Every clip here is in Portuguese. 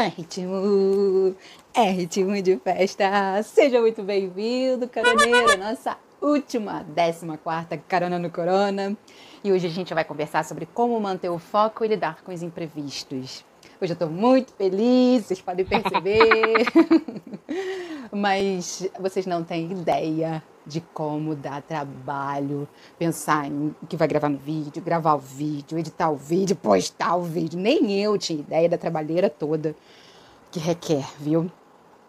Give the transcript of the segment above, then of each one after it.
É ritmo, é ritmo de festa. Seja muito bem-vindo, caroneiro, nossa última, 14 Carona no Corona. E hoje a gente vai conversar sobre como manter o foco e lidar com os imprevistos. Hoje eu estou muito feliz, vocês podem perceber. Mas vocês não têm ideia de como dá trabalho pensar em que vai gravar no vídeo, gravar o vídeo, editar o vídeo, postar o vídeo. Nem eu tinha ideia da trabalheira toda que requer, viu?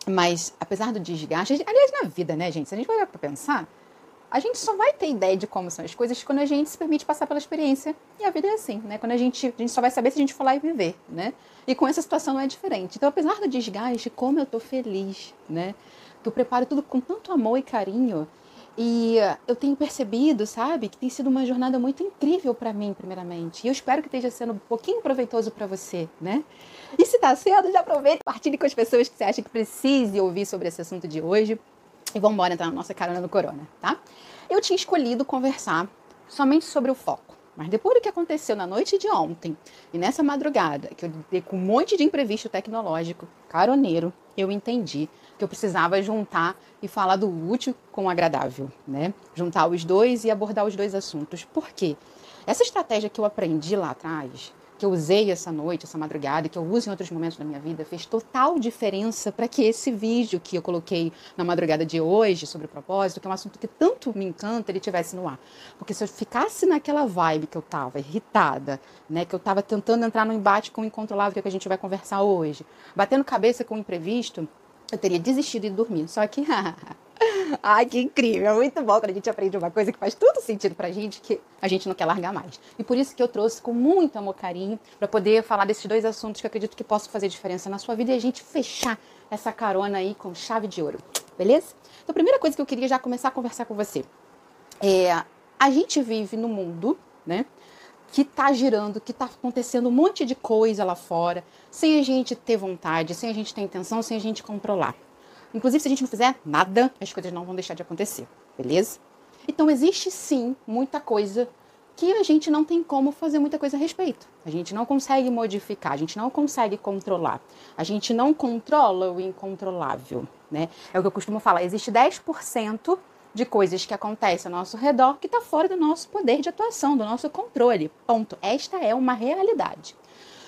Mas apesar do desgaste, aliás, na vida, né, gente? Se a gente vai para pensar, a gente só vai ter ideia de como são as coisas quando a gente se permite passar pela experiência. E a vida é assim, né? Quando a gente, a gente só vai saber se a gente for lá e viver, né? E com essa situação não é diferente. Então, apesar do desgaste, como eu tô feliz, né? Eu preparo tudo com tanto amor e carinho e eu tenho percebido, sabe, que tem sido uma jornada muito incrível para mim, primeiramente. E eu espero que esteja sendo um pouquinho proveitoso para você, né? E se está sendo, já aproveite e partilhe com as pessoas que você acha que precise ouvir sobre esse assunto de hoje. E vamos embora entrar na nossa carona no corona, tá? Eu tinha escolhido conversar somente sobre o foco. Mas depois do que aconteceu na noite de ontem e nessa madrugada, que eu dei com um monte de imprevisto tecnológico, caroneiro, eu entendi que eu precisava juntar e falar do útil com o agradável, né? Juntar os dois e abordar os dois assuntos. Por quê? Essa estratégia que eu aprendi lá atrás, que eu usei essa noite, essa madrugada, que eu uso em outros momentos da minha vida, fez total diferença para que esse vídeo que eu coloquei na madrugada de hoje sobre o propósito, que é um assunto que tanto me encanta, ele tivesse no ar. Porque se eu ficasse naquela vibe que eu tava, irritada, né, que eu tava tentando entrar no embate com o incontrolável que a gente vai conversar hoje, batendo cabeça com o imprevisto, eu teria desistido de dormir. Só que, ai, que incrível, é muito bom quando a gente aprende uma coisa que faz todo sentido pra gente, que a gente não quer largar mais. E por isso que eu trouxe com muito amor carinho para poder falar desses dois assuntos que eu acredito que possam fazer diferença na sua vida e a gente fechar essa carona aí com chave de ouro, beleza? Então, a primeira coisa que eu queria já começar a conversar com você é: a gente vive no mundo, né? Que está girando, que está acontecendo um monte de coisa lá fora, sem a gente ter vontade, sem a gente ter intenção, sem a gente controlar. Inclusive, se a gente não fizer nada, as coisas não vão deixar de acontecer, beleza? Então, existe sim muita coisa que a gente não tem como fazer muita coisa a respeito. A gente não consegue modificar, a gente não consegue controlar. A gente não controla o incontrolável, né? É o que eu costumo falar, existe 10% de coisas que acontecem ao nosso redor que está fora do nosso poder de atuação, do nosso controle. Ponto. Esta é uma realidade.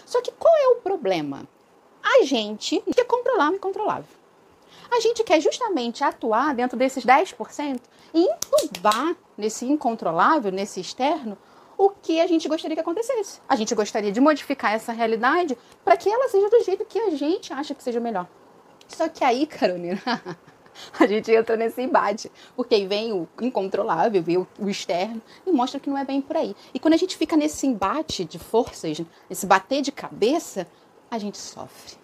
Só que qual é o problema? A gente quer controlar o incontrolável. A gente quer justamente atuar dentro desses 10% e entubar nesse incontrolável, nesse externo, o que a gente gostaria que acontecesse. A gente gostaria de modificar essa realidade para que ela seja do jeito que a gente acha que seja melhor. Só que aí, Carolina, a gente entra nesse embate. Porque aí vem o incontrolável, vem o, externo e mostra que não é bem por aí. E quando a gente fica nesse embate de forças, nesse bater de cabeça, a gente sofre,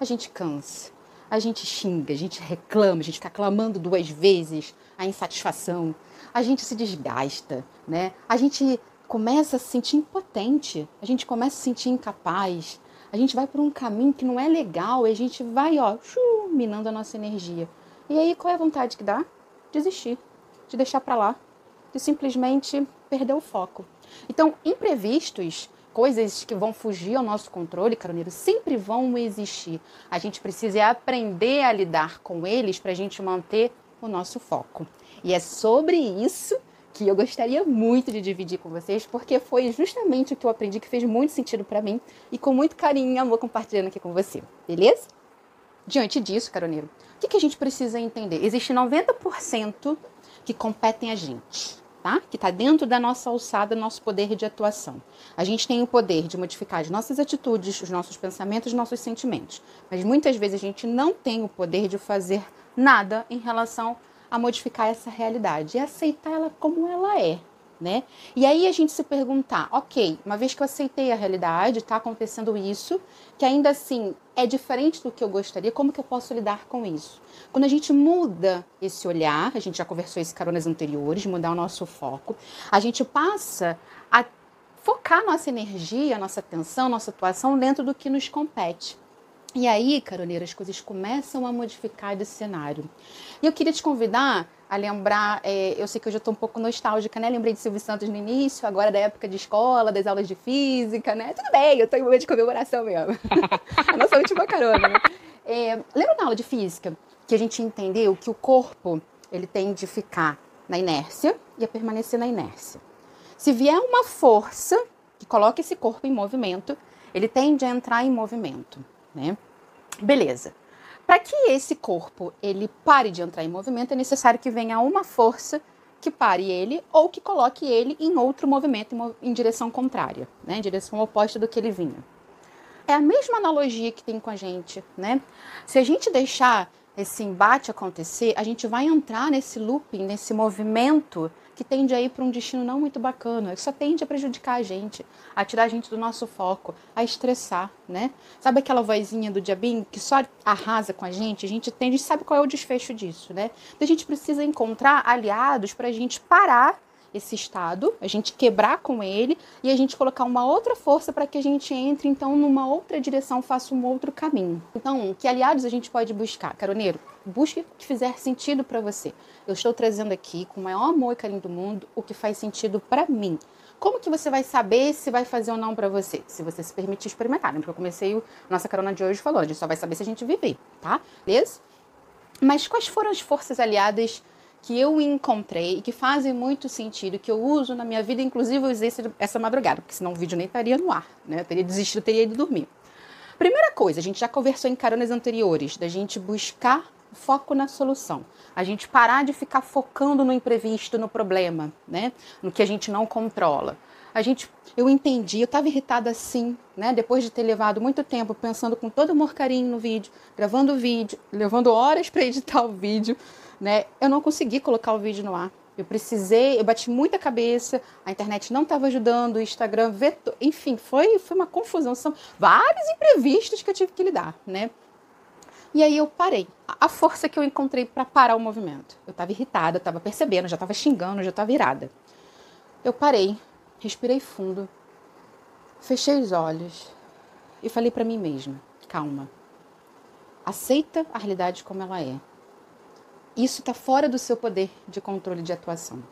a gente cansa, a gente xinga, a gente reclama, a gente fica clamando duas vezes a insatisfação, a gente se desgasta, né? A gente começa a se sentir impotente, a gente começa a se sentir incapaz, a gente vai por um caminho que não é legal e a gente vai, ó, minando a nossa energia. E aí qual é a vontade que dá? Desistir, de deixar para lá, de simplesmente perder o foco. Então, imprevistos, coisas que vão fugir ao nosso controle, caroneiro, sempre vão existir. A gente precisa aprender a lidar com eles para a gente manter o nosso foco. E é sobre isso que eu gostaria muito de dividir com vocês, porque foi justamente o que eu aprendi que fez muito sentido para mim e com muito carinho e amor compartilhando aqui com você, beleza? Diante disso, caroneiro, que, que a gente precisa entender? Existe 90% que competem a gente, tá? Que está dentro da nossa alçada, nosso poder de atuação. A gente tem o poder de modificar as nossas atitudes, os nossos pensamentos, os nossos sentimentos. Mas muitas vezes a gente não tem o poder de fazer nada em relação a modificar essa realidade e aceitar ela como ela é né? E aí a gente se perguntar, ok, uma vez que eu aceitei a realidade, está acontecendo isso, que ainda assim é diferente do que eu gostaria, como que eu posso lidar com isso? Quando a gente muda esse olhar, a gente já conversou esse caronas anteriores, mudar o nosso foco, a gente passa a focar nossa energia, nossa atenção, nossa atuação dentro do que nos compete. E aí, caroneira, as coisas começam a modificar desse cenário. E eu queria te convidar a lembrar, é, eu sei que eu já estou um pouco nostálgica, né? Lembrei de Silvio Santos no início, agora da época de escola, das aulas de física, né? Tudo bem, eu estou em momento de comemoração mesmo. a nossa última carona, né? É, lembra na aula de física que a gente entendeu que o corpo ele tende a ficar na inércia e a permanecer na inércia. Se vier uma força que coloca esse corpo em movimento, ele tende a entrar em movimento, né? Beleza. Para que esse corpo ele pare de entrar em movimento, é necessário que venha uma força que pare ele ou que coloque ele em outro movimento em direção contrária, né? em direção oposta do que ele vinha. É a mesma analogia que tem com a gente, né? Se a gente deixar esse embate acontecer, a gente vai entrar nesse looping, nesse movimento que tende a ir para um destino não muito bacana, que só tende a prejudicar a gente, a tirar a gente do nosso foco, a estressar, né? Sabe aquela vozinha do diabinho que só arrasa com a gente? A gente tende, sabe qual é o desfecho disso, né? Então a gente precisa encontrar aliados para a gente parar esse estado, a gente quebrar com ele e a gente colocar uma outra força para que a gente entre então numa outra direção, faça um outro caminho. Então, que aliados a gente pode buscar? Caroneiro, busque o que fizer sentido para você. Eu estou trazendo aqui com o maior amor e carinho do mundo o que faz sentido para mim. Como que você vai saber se vai fazer ou não para você? Se você se permitir experimentar, né? Porque eu comecei o nossa carona de hoje falando, a gente só vai saber se a gente viver, tá? Beleza? Mas quais foram as forças aliadas que eu encontrei e que fazem muito sentido, que eu uso na minha vida, inclusive eu usei essa madrugada, porque senão o vídeo nem estaria no ar, né? Eu teria desistido, teria ido dormir. Primeira coisa, a gente já conversou em caronas anteriores, da gente buscar foco na solução. A gente parar de ficar focando no imprevisto, no problema, né? No que a gente não controla. A gente, eu entendi, eu estava irritada assim, né? Depois de ter levado muito tempo pensando com todo amor carinho no vídeo, gravando o vídeo, levando horas para editar o vídeo, né? Eu não consegui colocar o vídeo no ar. Eu precisei, eu bati muita cabeça, a internet não estava ajudando, o Instagram vetou, enfim, foi, foi uma confusão, são vários imprevistos que eu tive que lidar, né? E aí eu parei. A força que eu encontrei para parar o movimento. Eu estava irritada, estava percebendo, já estava xingando, já estava virada. Eu parei, respirei fundo, fechei os olhos e falei para mim mesma: calma. Aceita a realidade como ela é isso está fora do seu poder de controle de atuação.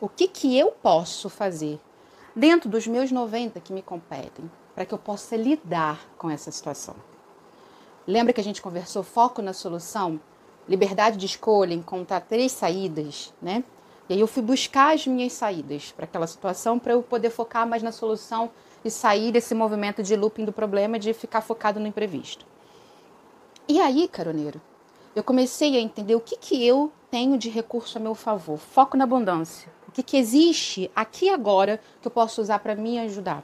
O que, que eu posso fazer dentro dos meus 90 que me competem para que eu possa lidar com essa situação? Lembra que a gente conversou foco na solução, liberdade de escolha, encontrar três saídas, né? E aí eu fui buscar as minhas saídas para aquela situação para eu poder focar mais na solução e sair desse movimento de looping do problema de ficar focado no imprevisto. E aí, caroneiro, eu comecei a entender o que, que eu tenho de recurso a meu favor. Foco na abundância. O que, que existe aqui agora que eu posso usar para me ajudar?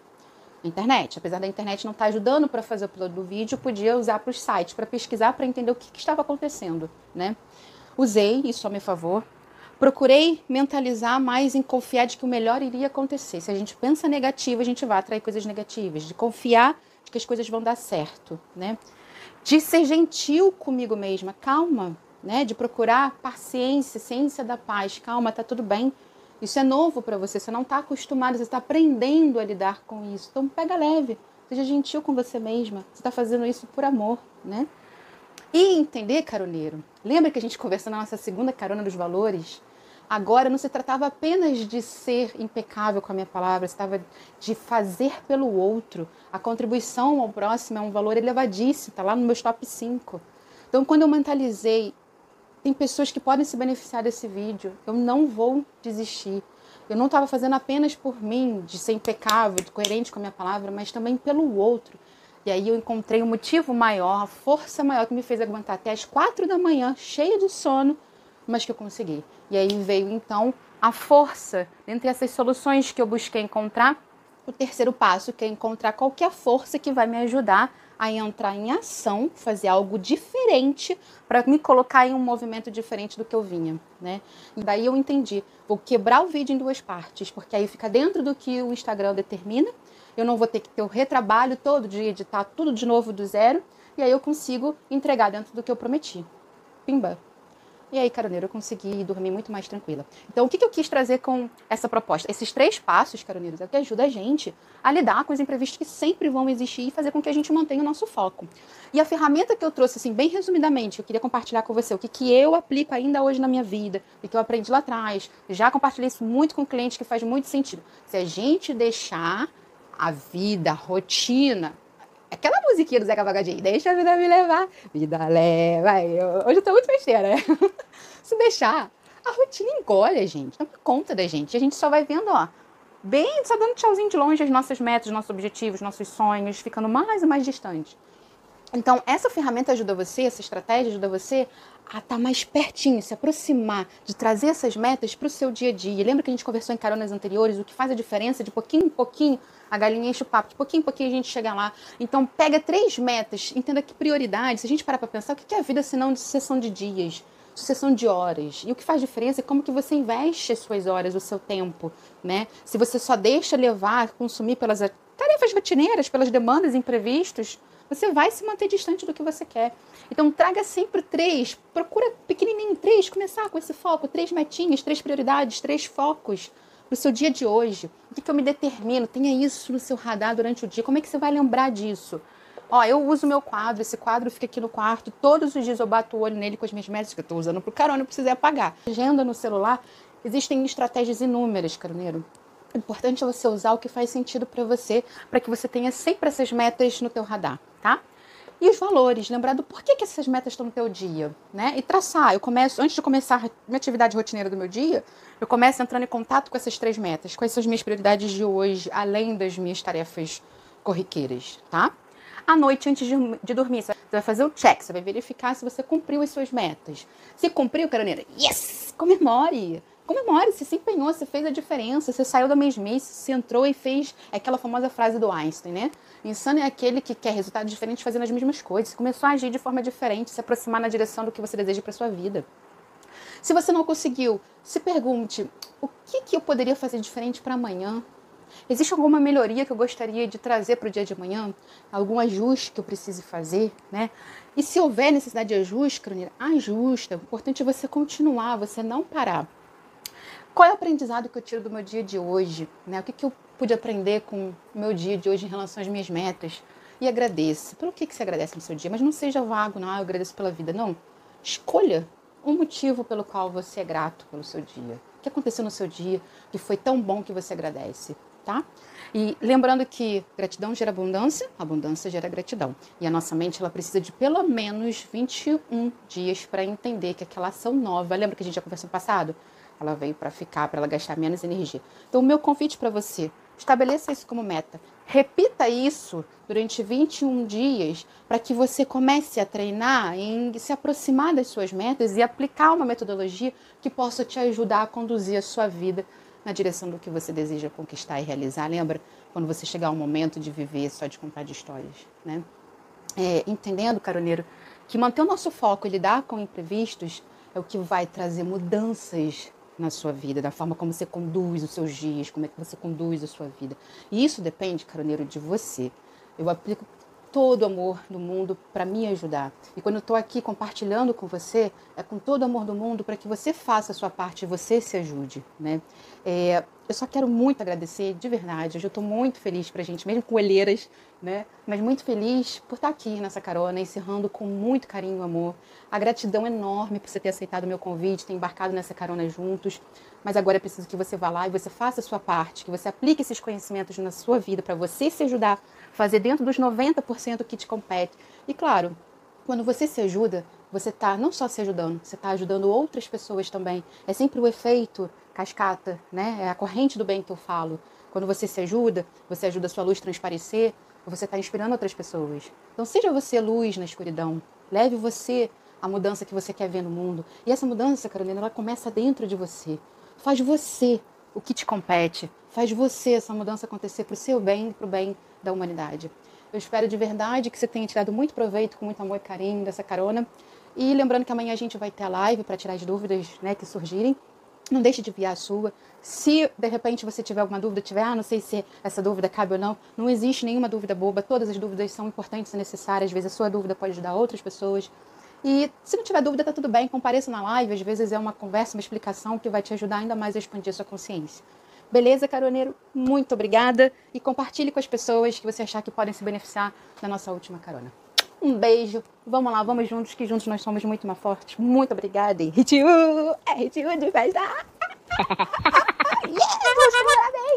Internet. Apesar da internet não estar tá ajudando para fazer o upload do vídeo, eu podia usar para os sites, para pesquisar, para entender o que, que estava acontecendo. Né? Usei isso a meu favor. Procurei mentalizar mais em confiar de que o melhor iria acontecer. Se a gente pensa negativo, a gente vai atrair coisas negativas. De confiar de que as coisas vão dar certo, né? De ser gentil comigo mesma, calma, né? De procurar paciência, ciência da paz, calma, tá tudo bem. Isso é novo para você, você não está acostumado, você está aprendendo a lidar com isso. Então pega leve, seja gentil com você mesma. Você está fazendo isso por amor, né? E entender, caroneiro, lembra que a gente conversou na nossa segunda carona dos valores? Agora não se tratava apenas de ser impecável com a minha palavra, se tratava de fazer pelo outro. A contribuição ao próximo é um valor elevadíssimo, está lá no meu top 5. Então, quando eu mentalizei, tem pessoas que podem se beneficiar desse vídeo, eu não vou desistir. Eu não estava fazendo apenas por mim, de ser impecável, de coerente com a minha palavra, mas também pelo outro. E aí eu encontrei um motivo maior, a força maior que me fez aguentar até as quatro da manhã, cheia de sono, mas que eu consegui. E aí veio então a força, dentre essas soluções que eu busquei encontrar, o terceiro passo, que é encontrar qualquer força que vai me ajudar a entrar em ação, fazer algo diferente para me colocar em um movimento diferente do que eu vinha, né? E daí eu entendi, vou quebrar o vídeo em duas partes, porque aí fica dentro do que o Instagram determina. Eu não vou ter que ter o retrabalho todo de editar tudo de novo do zero, e aí eu consigo entregar dentro do que eu prometi. Pimba. E aí, caroneiro, eu consegui dormir muito mais tranquila. Então, o que, que eu quis trazer com essa proposta? Esses três passos, caroneiros, é o que ajuda a gente a lidar com os imprevistos que sempre vão existir e fazer com que a gente mantenha o nosso foco. E a ferramenta que eu trouxe, assim, bem resumidamente, eu queria compartilhar com você o que, que eu aplico ainda hoje na minha vida, o que eu aprendi lá atrás. Já compartilhei isso muito com clientes que faz muito sentido. Se a gente deixar a vida, a rotina, aquela musiquinha do Zeca Pagodinho, deixa a vida me levar, vida leva. Hoje eu tô muito festeira, né? Se deixar, a rotina engole a gente, não conta da gente. A gente só vai vendo, ó, bem, só dando tchauzinho de longe as nossas metas, nossos objetivos, nossos sonhos, ficando mais e mais distante. Então, essa ferramenta ajuda você, essa estratégia ajuda você a estar tá mais pertinho, se aproximar, de trazer essas metas para o seu dia a dia. Lembra que a gente conversou em caronas anteriores o que faz a diferença de pouquinho em pouquinho a galinha enche o papo, de pouquinho em pouquinho a gente chega lá. Então, pega três metas, entenda que prioridade. Se a gente parar para pensar, o que é a vida senão de sucessão de dias? sucessão de horas. E o que faz diferença é como que você investe as suas horas, o seu tempo, né? Se você só deixa levar, consumir pelas tarefas rotineiras, pelas demandas imprevistos, você vai se manter distante do que você quer. Então traga sempre três, procura pequenininho três, começar com esse foco, três metinhas, três prioridades, três focos para o seu dia de hoje. O que, que eu me determino? Tenha isso no seu radar durante o dia. Como é que você vai lembrar disso? Ó, eu uso meu quadro, esse quadro fica aqui no quarto, todos os dias eu bato o olho nele com as minhas metas que eu estou usando para o carona, eu precisei apagar. Agenda no celular, existem estratégias inúmeras, caroneiro. Importante é você usar o que faz sentido para você, para que você tenha sempre essas metas no teu radar tá? E os valores, lembrar do porquê que essas metas estão no teu dia, né? E traçar. Eu começo, antes de começar minha atividade rotineira do meu dia, eu começo entrando em contato com essas três metas. Quais são as minhas prioridades de hoje, além das minhas tarefas corriqueiras, tá? À noite, antes de, dormir, você vai fazer o check, você vai verificar se você cumpriu as suas metas. Se cumpriu, caroneira, yes! Comemore! Comemore, você se empenhou, você fez a diferença, você saiu da mesmice, você entrou e fez aquela famosa frase do Einstein, né? Insano é aquele que quer resultados diferentes fazendo as mesmas coisas. Começou a agir de forma diferente, se aproximar na direção do que você deseja para sua vida. Se você não conseguiu, se pergunte: o que, que eu poderia fazer diferente para amanhã? Existe alguma melhoria que eu gostaria de trazer para o dia de amanhã? Algum ajuste que eu precise fazer, né? E se houver necessidade de ajuste, Cronira, ajusta. O importante é você continuar, você não parar. Qual é o aprendizado que eu tiro do meu dia de hoje? Né? O que, que eu pude aprender com o meu dia de hoje em relação às minhas metas? E agradeça. Pelo que, que você agradece no seu dia? Mas não seja vago, não, ah, eu agradeço pela vida. Não. Escolha um motivo pelo qual você é grato pelo seu dia. O que aconteceu no seu dia que foi tão bom que você agradece, tá? E lembrando que gratidão gera abundância, abundância gera gratidão. E a nossa mente ela precisa de pelo menos 21 dias para entender que aquela ação nova, lembra que a gente já conversou no passado? Ela veio para ficar, para ela gastar menos energia. Então, o meu convite para você, estabeleça isso como meta. Repita isso durante 21 dias para que você comece a treinar em se aproximar das suas metas e aplicar uma metodologia que possa te ajudar a conduzir a sua vida na direção do que você deseja conquistar e realizar. Lembra quando você chegar ao momento de viver só de contar de histórias, né? É, entendendo, caroneiro, que manter o nosso foco e lidar com imprevistos é o que vai trazer mudanças na sua vida, da forma como você conduz os seus dias, como é que você conduz a sua vida. E isso depende, caroneiro, de você. Eu aplico todo o amor do mundo para me ajudar. E quando eu estou aqui compartilhando com você, é com todo o amor do mundo para que você faça a sua parte você se ajude, né? É, eu só quero muito agradecer, de verdade. Hoje eu estou muito feliz para a gente, mesmo com olheiras, né? Mas muito feliz por estar aqui nessa carona, encerrando com muito carinho e amor. A gratidão enorme por você ter aceitado o meu convite, ter embarcado nessa carona juntos. Mas agora é preciso que você vá lá e você faça a sua parte, que você aplique esses conhecimentos na sua vida para você se ajudar, fazer dentro dos 90% que te compete. E claro, quando você se ajuda, você está não só se ajudando, você está ajudando outras pessoas também. É sempre o efeito cascata, né? É a corrente do bem que eu falo. Quando você se ajuda, você ajuda a sua luz transparecer, você está inspirando outras pessoas. Então seja você luz na escuridão. Leve você a mudança que você quer ver no mundo. E essa mudança, Carolina, ela começa dentro de você. Faz você o que te compete. Faz você essa mudança acontecer para o seu bem e para o bem da humanidade. Eu espero de verdade que você tenha tirado muito proveito, com muito amor e carinho dessa carona. E lembrando que amanhã a gente vai ter a live para tirar as dúvidas né, que surgirem. Não deixe de enviar a sua. Se de repente você tiver alguma dúvida, tiver, ah, não sei se essa dúvida cabe ou não, não existe nenhuma dúvida boba. Todas as dúvidas são importantes e necessárias. Às vezes a sua dúvida pode ajudar outras pessoas. E se não tiver dúvida, tá tudo bem, compareça na live. Às vezes é uma conversa, uma explicação que vai te ajudar ainda mais a expandir sua consciência. Beleza, caroneiro? Muito obrigada. E compartilhe com as pessoas que você achar que podem se beneficiar da nossa última carona. Um beijo. Vamos lá, vamos juntos, que juntos nós somos muito mais fortes. Muito obrigada. E Ritiu! É Ritiu de festa! yeah, parabéns!